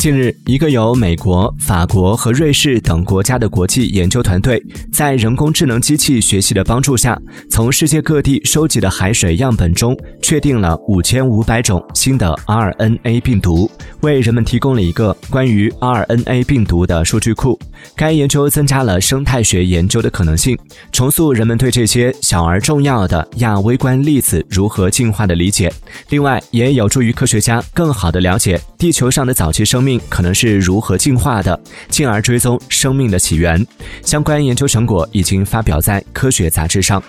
近日，一个由美国、法国和瑞士等国家的国际研究团队，在人工智能机器学习的帮助下，从世界各地收集的海水样本中，确定了五千五百种新的 RNA 病毒，为人们提供了一个关于 RNA 病毒的数据库。该研究增加了生态学研究的可能性，重塑人们对这些小而重要的亚微观粒子如何进化的理解。另外，也有助于科学家更好地了解地球上的早期生命。可能是如何进化的，进而追踪生命的起源。相关研究成果已经发表在科学杂志上。